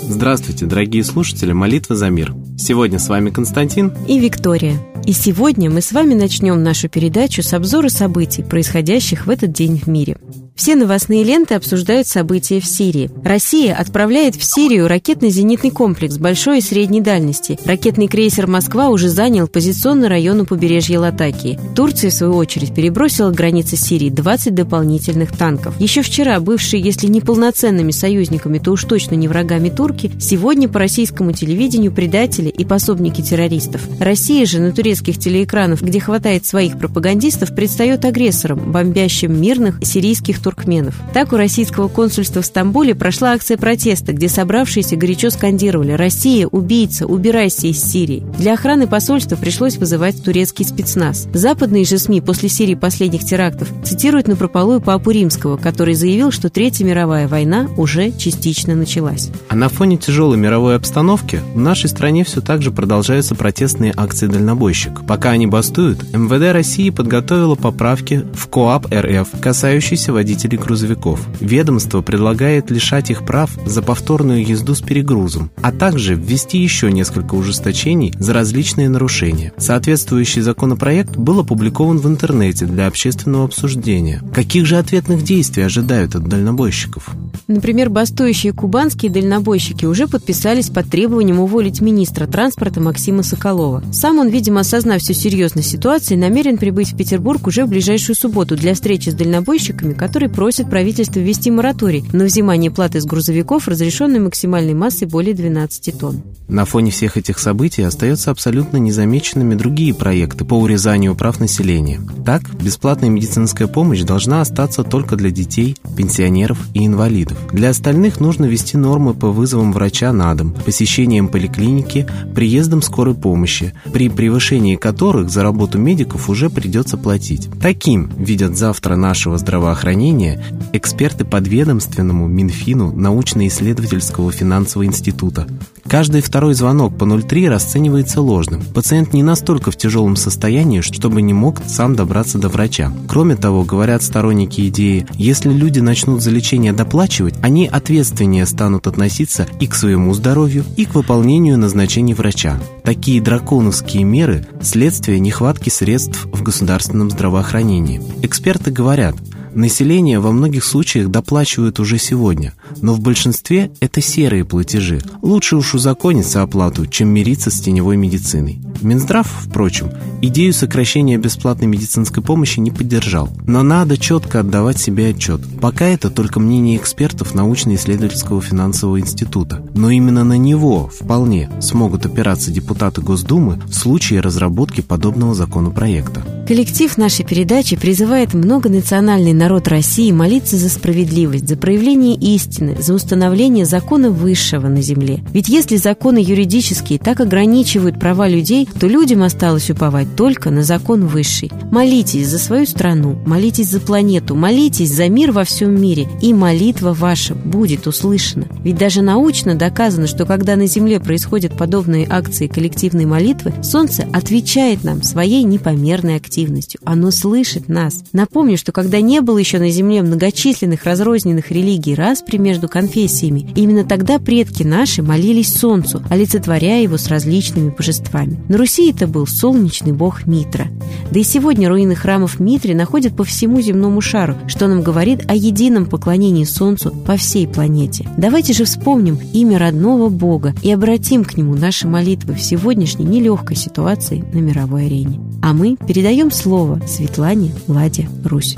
Здравствуйте, дорогие слушатели «Молитва за мир». Сегодня с вами Константин и Виктория. И сегодня мы с вами начнем нашу передачу с обзора событий, происходящих в этот день в мире. Все новостные ленты обсуждают события в Сирии. Россия отправляет в Сирию ракетно-зенитный комплекс большой и средней дальности. Ракетный крейсер «Москва» уже занял позиционный район у побережья Латакии. Турция, в свою очередь, перебросила к границе Сирии 20 дополнительных танков. Еще вчера бывшие, если не полноценными союзниками, то уж точно не врагами турки, сегодня по российскому телевидению предатели и пособники террористов. Россия же на турецких телеэкранах, где хватает своих пропагандистов, предстает агрессором, бомбящим мирных сирийских туркменов. Так у российского консульства в Стамбуле прошла акция протеста, где собравшиеся горячо скандировали «Россия, убийца, убирайся из Сирии». Для охраны посольства пришлось вызывать турецкий спецназ. Западные же СМИ после Сирии последних терактов цитируют напропалую Папу Римского, который заявил, что Третья мировая война уже частично началась. А на фоне тяжелой мировой обстановки в нашей стране все так же продолжаются протестные акции дальнобойщик. Пока они бастуют, МВД России подготовила поправки в КОАП РФ, касающиеся водителей водителей грузовиков. Ведомство предлагает лишать их прав за повторную езду с перегрузом, а также ввести еще несколько ужесточений за различные нарушения. Соответствующий законопроект был опубликован в интернете для общественного обсуждения. Каких же ответных действий ожидают от дальнобойщиков? Например, бастующие кубанские дальнобойщики уже подписались под требованием уволить министра транспорта Максима Соколова. Сам он, видимо, осознав всю серьезность ситуации, намерен прибыть в Петербург уже в ближайшую субботу для встречи с дальнобойщиками, которые который просит правительство ввести мораторий на взимание платы с грузовиков, разрешенной максимальной массой более 12 тонн. На фоне всех этих событий остаются абсолютно незамеченными другие проекты по урезанию прав населения. Так, бесплатная медицинская помощь должна остаться только для детей, пенсионеров и инвалидов. Для остальных нужно ввести нормы по вызовам врача на дом, посещением поликлиники, приездом скорой помощи, при превышении которых за работу медиков уже придется платить. Таким видят завтра нашего здравоохранения мнение эксперты подведомственному Минфину научно-исследовательского финансового института. Каждый второй звонок по 03 расценивается ложным. Пациент не настолько в тяжелом состоянии, чтобы не мог сам добраться до врача. Кроме того, говорят сторонники идеи, если люди начнут за лечение доплачивать, они ответственнее станут относиться и к своему здоровью, и к выполнению назначений врача. Такие драконовские меры – следствие нехватки средств в государственном здравоохранении. Эксперты говорят, Население во многих случаях доплачивает уже сегодня, но в большинстве это серые платежи. Лучше уж узакониться оплату, чем мириться с теневой медициной. Минздрав, впрочем, идею сокращения бесплатной медицинской помощи не поддержал. Но надо четко отдавать себе отчет. Пока это только мнение экспертов научно-исследовательского финансового института. Но именно на него вполне смогут опираться депутаты Госдумы в случае разработки подобного законопроекта. Коллектив нашей передачи призывает многонациональный народ России молиться за справедливость, за проявление истины, за установление закона высшего на земле. Ведь если законы юридические так ограничивают права людей, то людям осталось уповать только на закон высший. Молитесь за свою страну, молитесь за планету, молитесь за мир во всем мире, и молитва ваша будет услышана. Ведь даже научно доказано, что когда на Земле происходят подобные акции коллективной молитвы, Солнце отвечает нам своей непомерной активностью активностью. Оно слышит нас. Напомню, что когда не было еще на Земле многочисленных разрозненных религий распри между конфессиями, именно тогда предки наши молились Солнцу, олицетворяя его с различными божествами. На Руси это был солнечный бог Митра. Да и сегодня руины храмов Митри находят по всему земному шару, что нам говорит о едином поклонении Солнцу по всей планете. Давайте же вспомним имя родного бога и обратим к нему наши молитвы в сегодняшней нелегкой ситуации на мировой арене. А мы передаем слово Светлане Ладе Русь.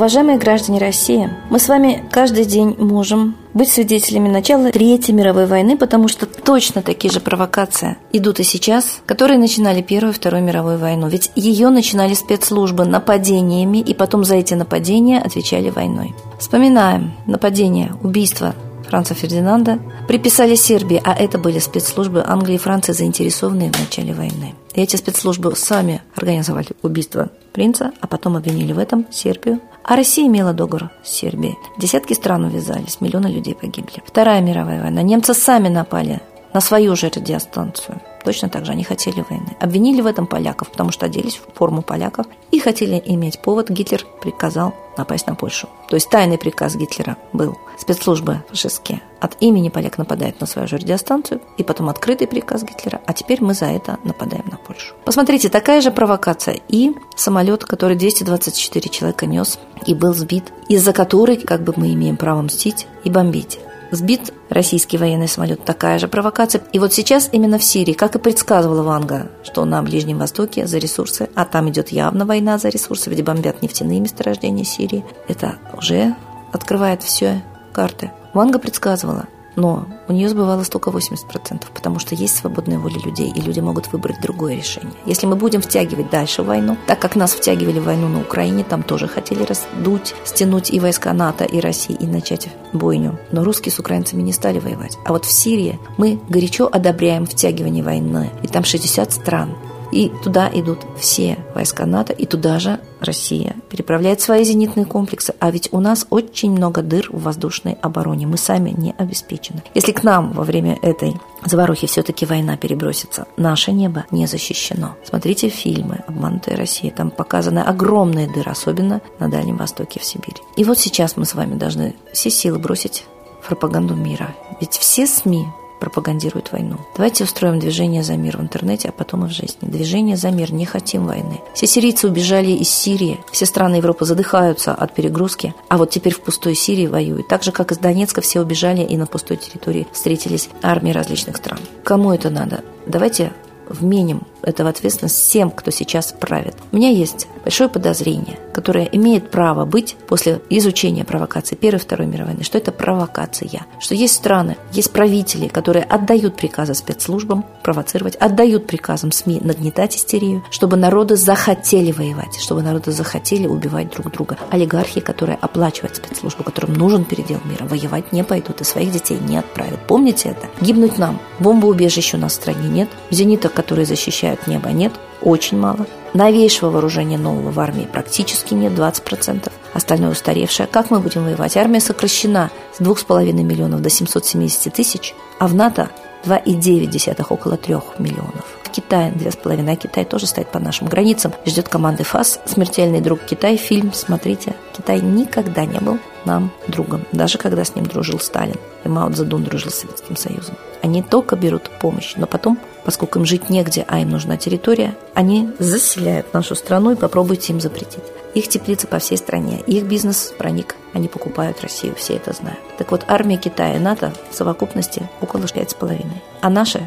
Уважаемые граждане России, мы с вами каждый день можем быть свидетелями начала Третьей мировой войны, потому что точно такие же провокации идут и сейчас, которые начинали Первую и Вторую мировую войну. Ведь ее начинали спецслужбы нападениями, и потом за эти нападения отвечали войной. Вспоминаем нападение, убийство Франца Фердинанда, приписали Сербии, а это были спецслужбы Англии и Франции, заинтересованные в начале войны. И эти спецслужбы сами организовали убийство принца, а потом обвинили в этом Сербию. А Россия имела договор с Сербией. Десятки стран увязались, миллионы людей погибли. Вторая мировая война. Немцы сами напали на свою же радиостанцию. Точно так же они хотели войны. Обвинили в этом поляков, потому что оделись в форму поляков и хотели иметь повод. Гитлер приказал напасть на Польшу. То есть тайный приказ Гитлера был. Спецслужбы фашистские от имени поляк нападают на свою же радиостанцию, и потом открытый приказ Гитлера, а теперь мы за это нападаем на Польшу. Посмотрите, такая же провокация. И самолет, который 224 человека нес и был сбит, из-за которой как бы мы имеем право мстить и бомбить. Сбит российский военный самолет. Такая же провокация. И вот сейчас именно в Сирии, как и предсказывала Ванга, что на Ближнем Востоке за ресурсы, а там идет явно война за ресурсы, ведь бомбят нефтяные месторождения Сирии, это уже открывает все карты. Ванга предсказывала, но у нее сбывалось только 80%, потому что есть свободная воля людей, и люди могут выбрать другое решение. Если мы будем втягивать дальше войну, так как нас втягивали в войну на Украине, там тоже хотели раздуть, стянуть и войска НАТО, и России, и начать бойню. Но русские с украинцами не стали воевать. А вот в Сирии мы горячо одобряем втягивание войны, и там 60 стран. И туда идут все войска НАТО, и туда же Россия переправляет свои зенитные комплексы. А ведь у нас очень много дыр в воздушной обороне. Мы сами не обеспечены. Если к нам во время этой заварухи все-таки война перебросится, наше небо не защищено. Смотрите фильмы «Обманутая Россия». Там показаны огромные дыры, особенно на Дальнем Востоке, в Сибири. И вот сейчас мы с вами должны все силы бросить в пропаганду мира. Ведь все СМИ пропагандируют войну. Давайте устроим движение за мир в интернете, а потом и в жизни. Движение за мир. Не хотим войны. Все сирийцы убежали из Сирии. Все страны Европы задыхаются от перегрузки. А вот теперь в пустой Сирии воюют. Так же, как из Донецка все убежали и на пустой территории встретились армии различных стран. Кому это надо? Давайте вменим это в ответственность всем, кто сейчас правит. У меня есть большое подозрение, которое имеет право быть после изучения провокации Первой и Второй мировой войны, что это провокация, что есть страны, есть правители, которые отдают приказы спецслужбам провоцировать, отдают приказам СМИ нагнетать истерию, чтобы народы захотели воевать, чтобы народы захотели убивать друг друга. Олигархи, которые оплачивают спецслужбы, которым нужен передел мира, воевать не пойдут и своих детей не отправят. Помните это? Гибнуть нам. Бомбоубежищ у нас в стране нет. Зениток, которые защищают небо, нет. Очень мало. Новейшего вооружения нового в армии практически нет, 20%. Остальное устаревшее. Как мы будем воевать? Армия сокращена с 2,5 миллионов до 770 тысяч, а в НАТО 2,9, около 3 миллионов. В Китае 2,5, а Китай тоже стоит по нашим границам. Ждет команды ФАС, смертельный друг Китай, фильм, смотрите. Китай никогда не был нам другом, даже когда с ним дружил Сталин и Мао Цзэдун дружил с Советским Союзом. Они только берут помощь, но потом, поскольку им жить негде, а им нужна территория, они заселяют нашу страну и попробуйте им запретить. Их теплицы по всей стране, их бизнес проник, они покупают Россию, все это знают. Так вот, армия Китая и НАТО в совокупности около 5,5, а наши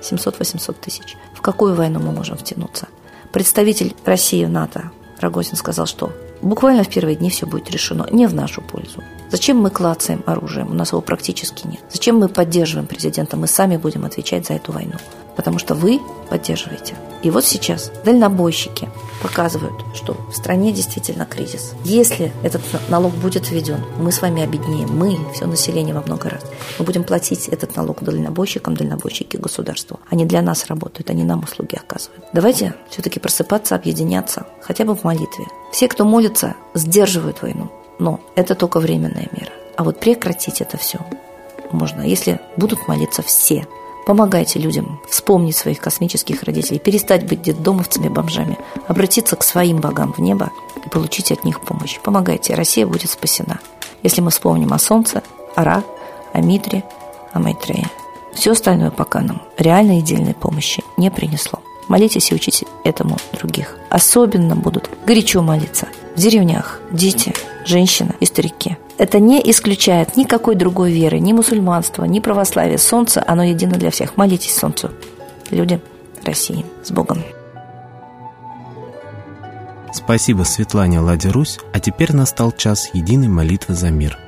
700-800 тысяч. В какую войну мы можем втянуться? Представитель России в НАТО Рогозин сказал, что буквально в первые дни все будет решено не в нашу пользу. Зачем мы клацаем оружием? У нас его практически нет. Зачем мы поддерживаем президента? Мы сами будем отвечать за эту войну. Потому что вы поддерживаете. И вот сейчас дальнобойщики показывают, что в стране действительно кризис. Если этот налог будет введен, мы с вами обеднеем, мы, все население во много раз. Мы будем платить этот налог дальнобойщикам, дальнобойщики государству. Они для нас работают, они нам услуги оказывают. Давайте все-таки просыпаться, объединяться, хотя бы в молитве. Все, кто молится, сдерживают войну. Но это только временная мера. А вот прекратить это все можно, если будут молиться все. Помогайте людям вспомнить своих космических родителей, перестать быть детдомовцами, бомжами, обратиться к своим богам в небо и получить от них помощь. Помогайте, Россия будет спасена. Если мы вспомним о Солнце, о Ра, о Митре, о Майтрея. Все остальное пока нам реальной и помощи не принесло. Молитесь и учите этому других. Особенно будут горячо молиться в деревнях дети, женщины и старики. Это не исключает никакой другой веры, ни мусульманства, ни православия. Солнце, оно едино для всех. Молитесь Солнцу. Люди России. С Богом. Спасибо Светлане Ладе Русь, а теперь настал час единой молитвы за мир –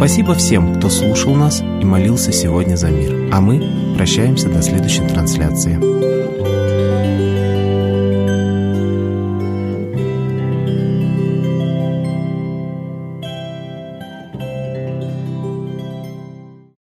Спасибо всем, кто слушал нас и молился сегодня за мир. А мы прощаемся до следующей трансляции.